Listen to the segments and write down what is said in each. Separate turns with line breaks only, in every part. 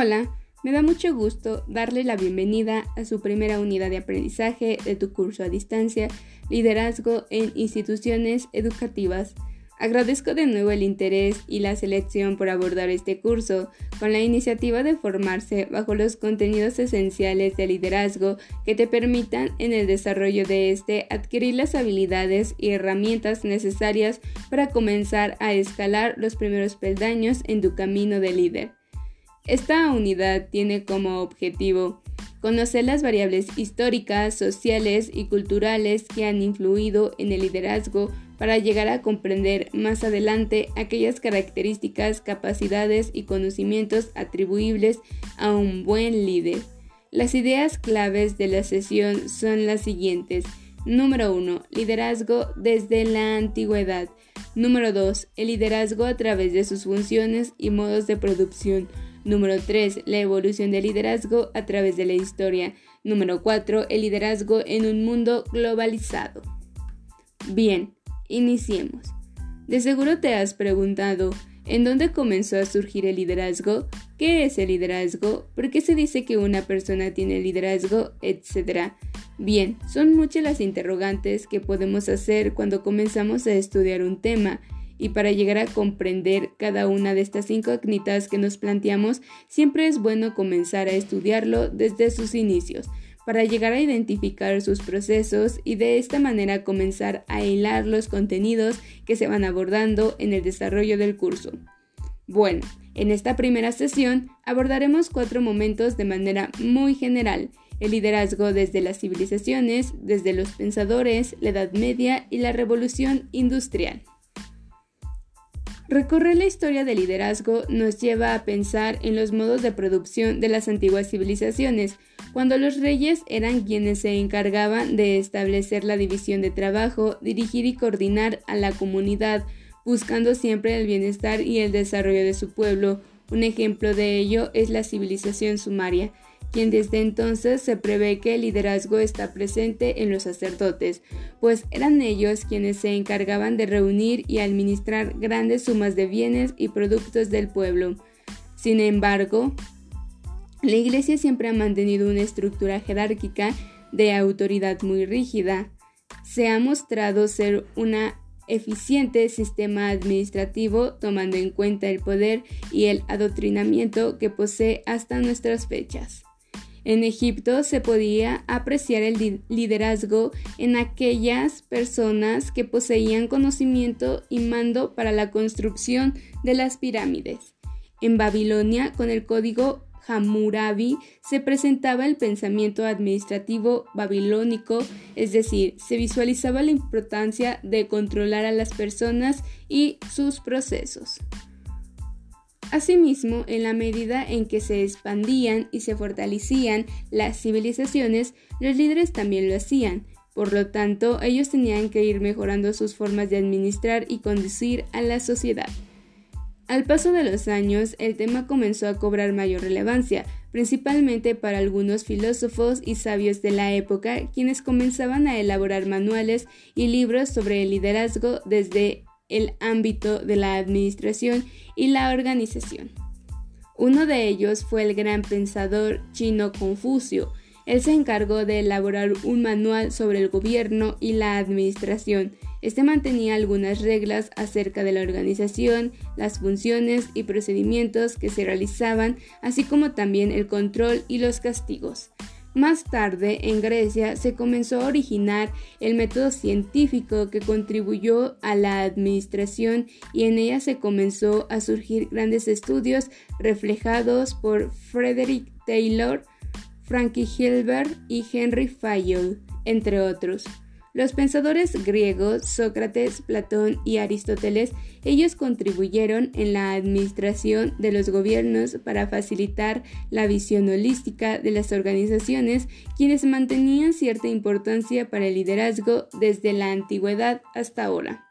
Hola, me da mucho gusto darle la bienvenida a su primera unidad de aprendizaje de tu curso a distancia, Liderazgo en Instituciones Educativas. Agradezco de nuevo el interés y la selección por abordar este curso, con la iniciativa de formarse bajo los contenidos esenciales de liderazgo que te permitan en el desarrollo de este adquirir las habilidades y herramientas necesarias para comenzar a escalar los primeros peldaños en tu camino de líder. Esta unidad tiene como objetivo conocer las variables históricas, sociales y culturales que han influido en el liderazgo para llegar a comprender más adelante aquellas características, capacidades y conocimientos atribuibles a un buen líder. Las ideas claves de la sesión son las siguientes. Número 1. Liderazgo desde la antigüedad. Número 2. El liderazgo a través de sus funciones y modos de producción. Número 3. La evolución del liderazgo a través de la historia. Número 4. El liderazgo en un mundo globalizado. Bien, iniciemos. De seguro te has preguntado, ¿en dónde comenzó a surgir el liderazgo? ¿Qué es el liderazgo? ¿Por qué se dice que una persona tiene liderazgo? Etcétera. Bien, son muchas las interrogantes que podemos hacer cuando comenzamos a estudiar un tema y para llegar a comprender cada una de estas incógnitas que nos planteamos, siempre es bueno comenzar a estudiarlo desde sus inicios, para llegar a identificar sus procesos y de esta manera comenzar a hilar los contenidos que se van abordando en el desarrollo del curso. Bueno, en esta primera sesión abordaremos cuatro momentos de manera muy general, el liderazgo desde las civilizaciones, desde los pensadores, la Edad Media y la Revolución Industrial. Recorrer la historia del liderazgo nos lleva a pensar en los modos de producción de las antiguas civilizaciones, cuando los reyes eran quienes se encargaban de establecer la división de trabajo, dirigir y coordinar a la comunidad, buscando siempre el bienestar y el desarrollo de su pueblo. Un ejemplo de ello es la civilización sumaria quien desde entonces se prevé que el liderazgo está presente en los sacerdotes, pues eran ellos quienes se encargaban de reunir y administrar grandes sumas de bienes y productos del pueblo. Sin embargo, la Iglesia siempre ha mantenido una estructura jerárquica de autoridad muy rígida. Se ha mostrado ser una eficiente sistema administrativo tomando en cuenta el poder y el adoctrinamiento que posee hasta nuestras fechas. En Egipto se podía apreciar el liderazgo en aquellas personas que poseían conocimiento y mando para la construcción de las pirámides. En Babilonia, con el código Hammurabi, se presentaba el pensamiento administrativo babilónico, es decir, se visualizaba la importancia de controlar a las personas y sus procesos. Asimismo, en la medida en que se expandían y se fortalecían las civilizaciones, los líderes también lo hacían. Por lo tanto, ellos tenían que ir mejorando sus formas de administrar y conducir a la sociedad. Al paso de los años, el tema comenzó a cobrar mayor relevancia, principalmente para algunos filósofos y sabios de la época, quienes comenzaban a elaborar manuales y libros sobre el liderazgo desde el ámbito de la administración y la organización. Uno de ellos fue el gran pensador chino Confucio. Él se encargó de elaborar un manual sobre el gobierno y la administración. Este mantenía algunas reglas acerca de la organización, las funciones y procedimientos que se realizaban, así como también el control y los castigos. Más tarde, en Grecia, se comenzó a originar el método científico que contribuyó a la administración y en ella se comenzó a surgir grandes estudios reflejados por Frederick Taylor, Frankie Hilbert y Henry Fayol, entre otros. Los pensadores griegos, Sócrates, Platón y Aristóteles, ellos contribuyeron en la administración de los gobiernos para facilitar la visión holística de las organizaciones, quienes mantenían cierta importancia para el liderazgo desde la antigüedad hasta ahora.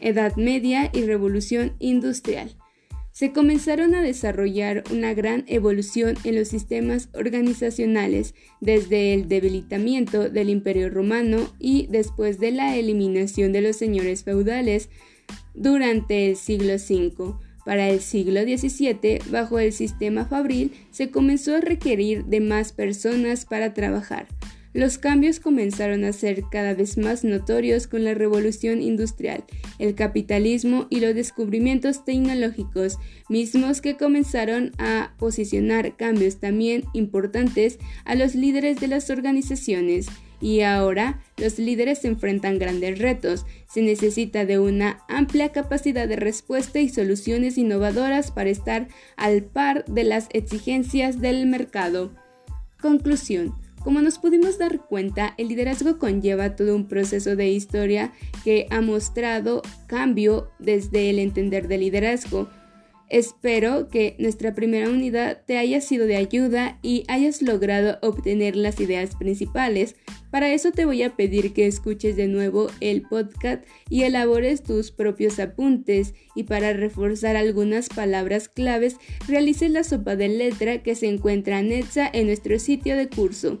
Edad Media y Revolución Industrial se comenzaron a desarrollar una gran evolución en los sistemas organizacionales desde el debilitamiento del Imperio romano y después de la eliminación de los señores feudales durante el siglo V. Para el siglo XVII, bajo el sistema fabril, se comenzó a requerir de más personas para trabajar. Los cambios comenzaron a ser cada vez más notorios con la revolución industrial, el capitalismo y los descubrimientos tecnológicos, mismos que comenzaron a posicionar cambios también importantes a los líderes de las organizaciones. Y ahora los líderes se enfrentan grandes retos. Se necesita de una amplia capacidad de respuesta y soluciones innovadoras para estar al par de las exigencias del mercado. Conclusión. Como nos pudimos dar cuenta, el liderazgo conlleva todo un proceso de historia que ha mostrado cambio desde el entender del liderazgo. Espero que nuestra primera unidad te haya sido de ayuda y hayas logrado obtener las ideas principales. Para eso te voy a pedir que escuches de nuevo el podcast y elabores tus propios apuntes y para reforzar algunas palabras claves realices la sopa de letra que se encuentra anexa en nuestro sitio de curso.